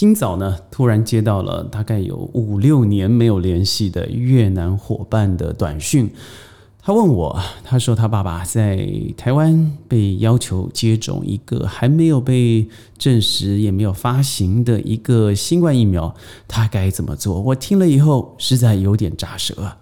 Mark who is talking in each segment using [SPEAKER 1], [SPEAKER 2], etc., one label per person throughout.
[SPEAKER 1] 今早呢，突然接到了大概有五六年没有联系的越南伙伴的短讯。他问我，他说他爸爸在台湾被要求接种一个还没有被证实也没有发行的一个新冠疫苗，他该怎么做？我听了以后实在有点扎舌。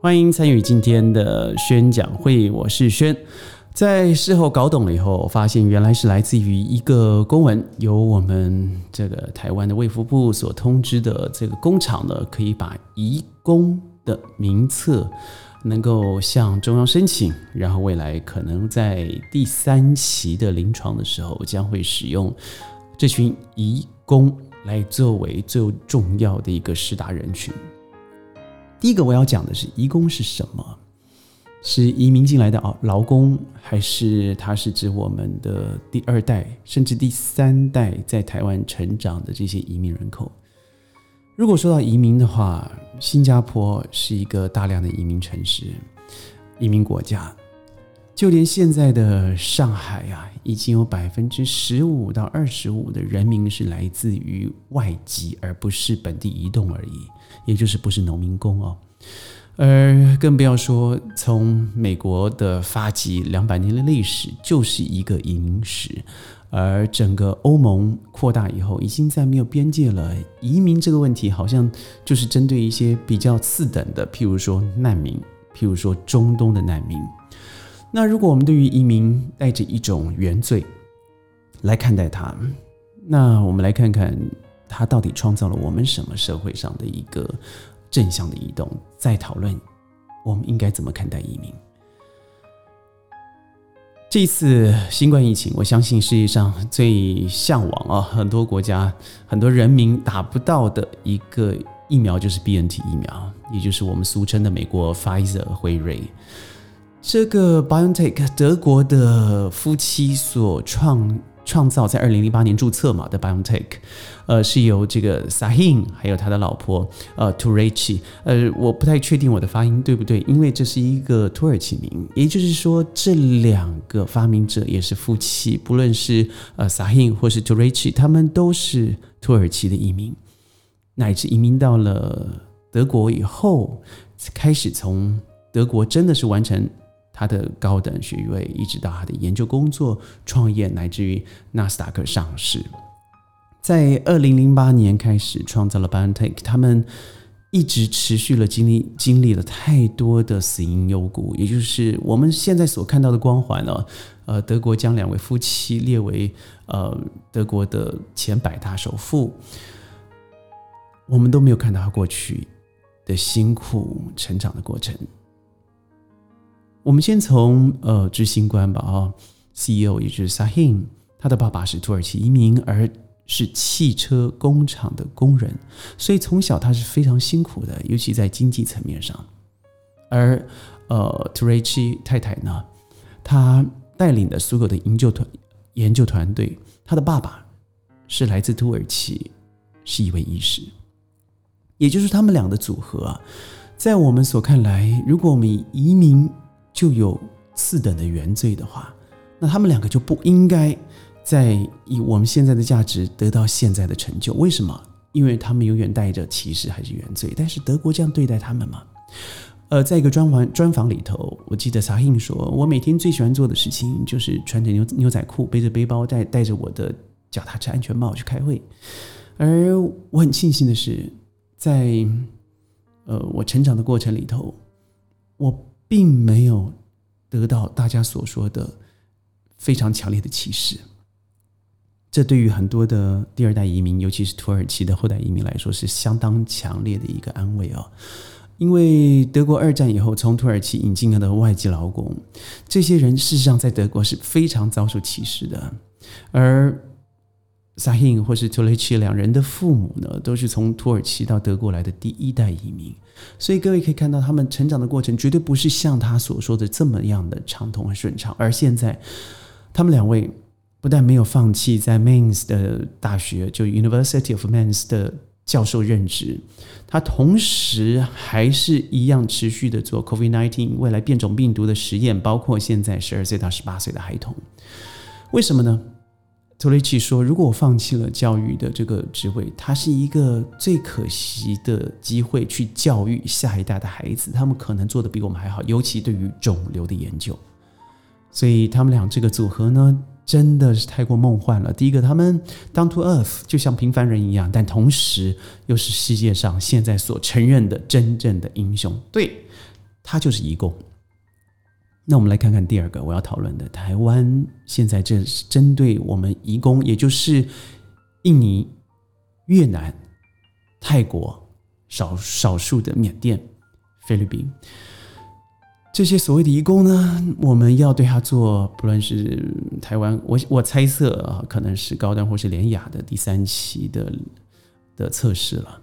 [SPEAKER 1] 欢迎参与今天的宣讲会，我是轩。在事后搞懂了以后，发现原来是来自于一个公文，由我们这个台湾的卫福部所通知的这个工厂呢，可以把移工的名册能够向中央申请，然后未来可能在第三期的临床的时候，将会使用这群移工来作为最重要的一个施打人群。第一个我要讲的是，移工是什么？是移民进来的啊，劳工，还是它是指我们的第二代甚至第三代在台湾成长的这些移民人口？如果说到移民的话，新加坡是一个大量的移民城市、移民国家，就连现在的上海呀，已经有百分之十五到二十五的人民是来自于外籍，而不是本地移动而已。也就是不是农民工哦，而更不要说从美国的发迹两百年的历史就是一个移民史，而整个欧盟扩大以后，已经在没有边界了。移民这个问题好像就是针对一些比较次等的，譬如说难民，譬如说中东的难民。那如果我们对于移民带着一种原罪来看待它，那我们来看看。它到底创造了我们什么社会上的一个正向的移动？在讨论我们应该怎么看待移民。这次新冠疫情，我相信世界上最向往啊，很多国家很多人民打不到的一个疫苗，就是 B N T 疫苗，也就是我们俗称的美国 Pfizer 辉瑞。这个 BioNTech 德国的夫妻所创。创造在二零零八年注册嘛的 BioNTech，呃，是由这个 Sahin 还有他的老婆呃 t u r e c h i 呃，我不太确定我的发音对不对，因为这是一个土耳其名，也就是说这两个发明者也是夫妻，不论是呃 Sahin 或是 t u r e c h i 他们都是土耳其的移民，乃至移民到了德国以后，开始从德国真的是完成。他的高等学位，一直到他的研究工作、创业，乃至于纳斯达克上市，在二零零八年开始创造了 BioNTech，他们一直持续了经历经历了太多的死因幽谷，也就是我们现在所看到的光环呢。呃，德国将两位夫妻列为呃德国的前百大首富，我们都没有看到他过去的辛苦成长的过程。我们先从呃执行官吧啊，CEO 也就是 Sahin，他的爸爸是土耳其移民，而是汽车工厂的工人，所以从小他是非常辛苦的，尤其在经济层面上。而呃 t u r e c i 太太呢，她带领的所有的研究团研究团队，她的爸爸是来自土耳其，是一位医师，也就是他们俩的组合啊，在我们所看来，如果我们移民。就有次等的原罪的话，那他们两个就不应该在以我们现在的价值得到现在的成就。为什么？因为他们永远带着歧视还是原罪。但是德国这样对待他们吗？呃，在一个专访专访里头，我记得萨印说：“我每天最喜欢做的事情就是穿着牛牛仔裤，背着背包，带带着我的脚踏车安全帽去开会。”而我很庆幸的是，在呃我成长的过程里头，我。并没有得到大家所说的非常强烈的歧视，这对于很多的第二代移民，尤其是土耳其的后代移民来说，是相当强烈的一个安慰哦。因为德国二战以后从土耳其引进来的外籍劳工，这些人事实上在德国是非常遭受歧视的，而。萨辛或是图雷奇两人的父母呢，都是从土耳其到德国来的第一代移民，所以各位可以看到，他们成长的过程绝对不是像他所说的这么样的畅通和顺畅。而现在，他们两位不但没有放弃在 Mainz 的大学，就 University of Mainz 的教授任职，他同时还是一样持续的做 COVID-19 未来变种病毒的实验，包括现在十二岁到十八岁的孩童。为什么呢？托雷奇说：“如果我放弃了教育的这个职位，它是一个最可惜的机会，去教育下一代的孩子，他们可能做的比我们还好，尤其对于肿瘤的研究。所以他们俩这个组合呢，真的是太过梦幻了。第一个，他们 down to earth，就像平凡人一样，但同时又是世界上现在所承认的真正的英雄。对他就是义工。”那我们来看看第二个我要讨论的，台湾现在这是针对我们移工，也就是印尼、越南、泰国少少数的缅甸、菲律宾这些所谓的移工呢，我们要对他做，不论是台湾，我我猜测啊，可能是高端或是廉雅的第三期的的测试了。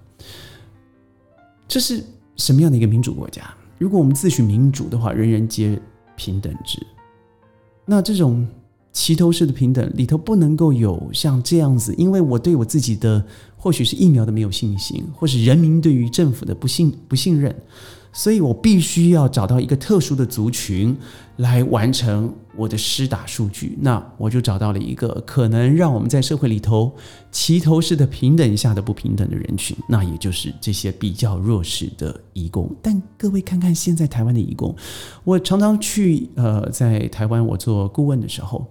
[SPEAKER 1] 这是什么样的一个民主国家？如果我们自诩民主的话，人人皆。平等值，那这种齐头式的平等里头不能够有像这样子，因为我对我自己的或许是疫苗的没有信心，或是人民对于政府的不信不信任。所以我必须要找到一个特殊的族群来完成我的施打数据，那我就找到了一个可能让我们在社会里头齐头式的平等下的不平等的人群，那也就是这些比较弱势的义工。但各位看看现在台湾的义工，我常常去呃在台湾我做顾问的时候，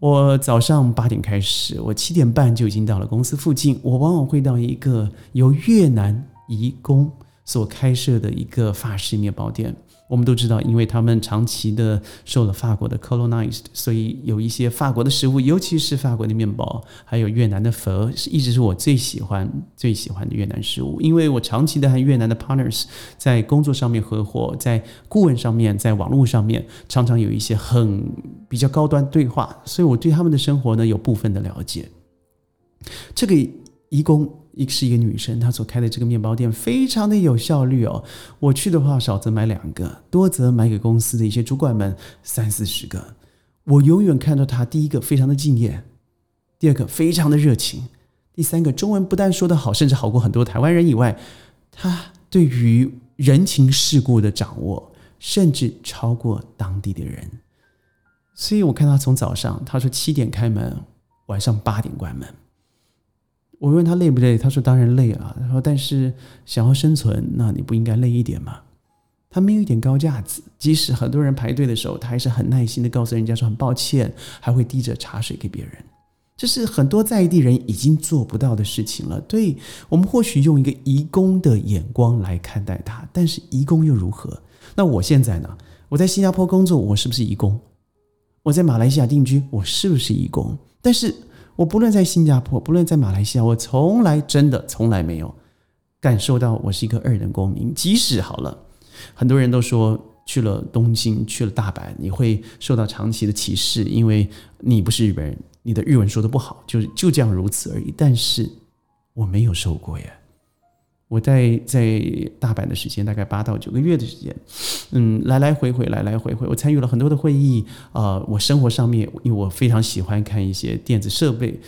[SPEAKER 1] 我早上八点开始，我七点半就已经到了公司附近，我往往会到一个由越南义工。所开设的一个法式面包店，我们都知道，因为他们长期的受了法国的 colonized，所以有一些法国的食物，尤其是法国的面包，还有越南的粉，是一直是我最喜欢、最喜欢的越南食物。因为我长期的和越南的 partners 在工作上面合伙，在顾问上面，在网络上面，常常有一些很比较高端对话，所以我对他们的生活呢有部分的了解。这个义工。一是一个女生，她所开的这个面包店非常的有效率哦。我去的话，少则买两个，多则买给公司的一些主管们三四十个。我永远看到她，第一个非常的敬业，第二个非常的热情，第三个中文不但说得好，甚至好过很多台湾人以外，她对于人情世故的掌握，甚至超过当地的人。所以我看她从早上，她说七点开门，晚上八点关门。我问他累不累，他说当然累啊。他说但是想要生存，那你不应该累一点吗？他没有一点高架子，即使很多人排队的时候，他还是很耐心的告诉人家说很抱歉，还会递着茶水给别人。这是很多在地人已经做不到的事情了。对我们或许用一个移工的眼光来看待他，但是移工又如何？那我现在呢？我在新加坡工作，我是不是移工？我在马来西亚定居，我是不是移工？但是。我不论在新加坡，不论在马来西亚，我从来真的从来没有感受到我是一个二等公民。即使好了，很多人都说去了东京、去了大阪，你会受到长期的歧视，因为你不是日本人，你的日文说的不好，就就这样如此而已。但是我没有受过呀。我在在大阪的时间大概八到九个月的时间，嗯，来来回回，来来回回，我参与了很多的会议啊。我生活上面，因为我非常喜欢看一些电子设备，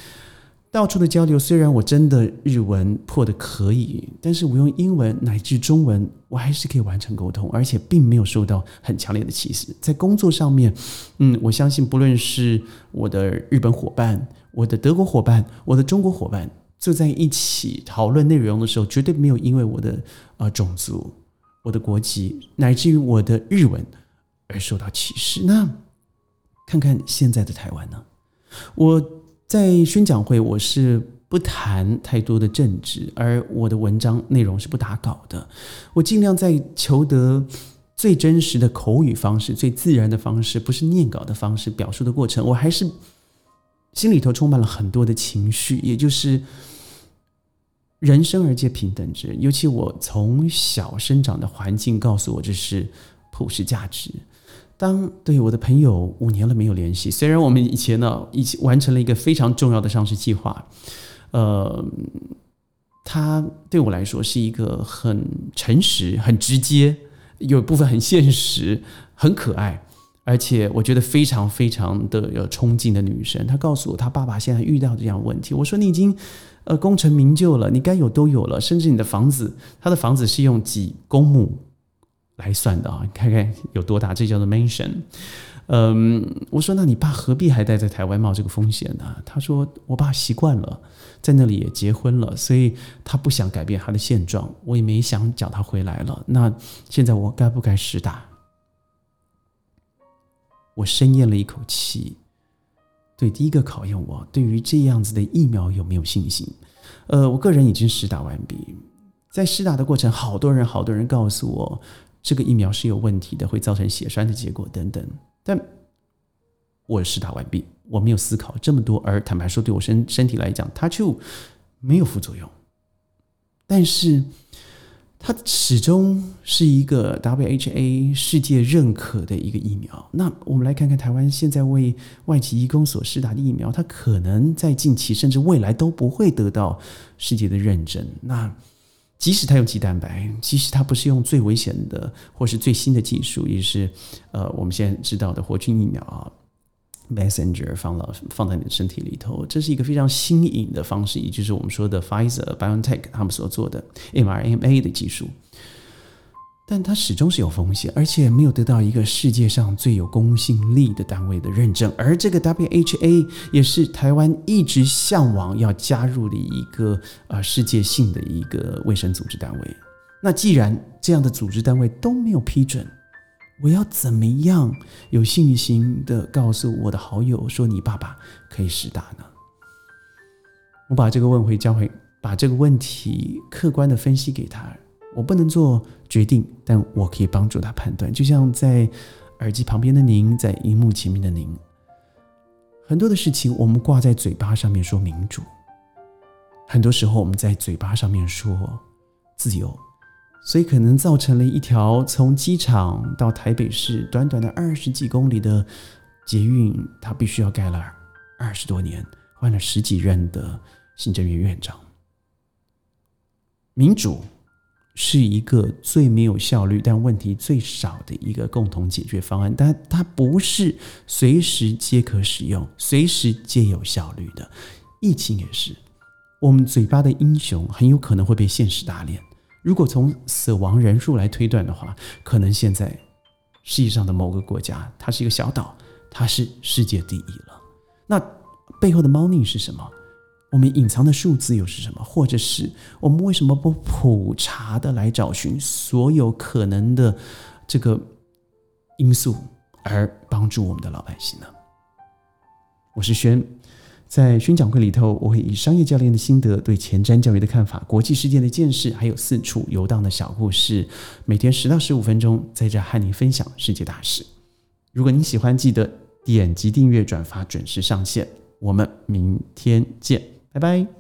[SPEAKER 1] 到处的交流。虽然我真的日文破的可以，但是我用英文乃至中文，我还是可以完成沟通，而且并没有受到很强烈的歧视。在工作上面，嗯，我相信不论是我的日本伙伴、我的德国伙伴、我的中国伙伴。坐在一起讨论内容的时候，绝对没有因为我的呃种族、我的国籍，乃至于我的日文而受到歧视。那看看现在的台湾呢？我在宣讲会，我是不谈太多的政治，而我的文章内容是不打稿的。我尽量在求得最真实的口语方式、最自然的方式，不是念稿的方式表述的过程。我还是。心里头充满了很多的情绪，也就是人生而皆平等之。尤其我从小生长的环境告诉我，这是普世价值。当对我的朋友五年了没有联系，虽然我们以前呢一起完成了一个非常重要的上市计划，呃，他对我来说是一个很诚实、很直接，有部分很现实、很可爱。而且我觉得非常非常的有冲劲的女生。她告诉我，她爸爸现在遇到这样问题。我说你已经呃功成名就了，你该有都有了，甚至你的房子，他的房子是用几公亩来算的啊？你看看有多大，这叫做 mansion。嗯，我说那你爸何必还待在台湾冒这个风险呢？他说我爸习惯了，在那里也结婚了，所以他不想改变他的现状。我也没想叫他回来了。那现在我该不该实打？我深咽了一口气，对，第一个考验我对于这样子的疫苗有没有信心？呃，我个人已经试打完毕，在试打的过程，好多人好多人告诉我这个疫苗是有问题的，会造成血栓的结果等等。但我试打完毕，我没有思考这么多，而坦白说，对我身身体来讲，它就没有副作用，但是。它始终是一个 WHA 世界认可的一个疫苗。那我们来看看台湾现在为外籍义工所施打的疫苗，它可能在近期甚至未来都不会得到世界的认证。那即使它有鸡蛋白，即使它不是用最危险的或是最新的技术，也是呃我们现在知道的活菌疫苗啊。Messenger 放到放在你的身体里头，这是一个非常新颖的方式，也就是我们说的 Pfizer、BioNTech 他们所做的 mRNA 的技术，但它始终是有风险，而且没有得到一个世界上最有公信力的单位的认证。而这个 WHA 也是台湾一直向往要加入的一个呃世界性的一个卫生组织单位。那既然这样的组织单位都没有批准，我要怎么样有信心的告诉我的好友说你爸爸可以实打呢？我把这个问回交回，把这个问题客观的分析给他。我不能做决定，但我可以帮助他判断。就像在耳机旁边的您，在荧幕前面的您，很多的事情我们挂在嘴巴上面说民主，很多时候我们在嘴巴上面说自由。所以可能造成了一条从机场到台北市短短的二十几公里的捷运，它必须要盖了二十多年，换了十几任的行政院院长。民主是一个最没有效率但问题最少的一个共同解决方案，但它不是随时皆可使用、随时皆有效率的。疫情也是，我们嘴巴的英雄很有可能会被现实打脸。如果从死亡人数来推断的话，可能现在世界上的某个国家，它是一个小岛，它是世界第一了。那背后的猫腻是什么？我们隐藏的数字又是什么？或者是我们为什么不普查的来找寻所有可能的这个因素，而帮助我们的老百姓呢？我是轩。在宣讲会里头，我会以商业教练的心得、对前瞻教育的看法、国际事件的见识，还有四处游荡的小故事，每天十到十五分钟，在这和你分享世界大事。如果您喜欢，记得点击订阅、转发，准时上线。我们明天见，拜拜。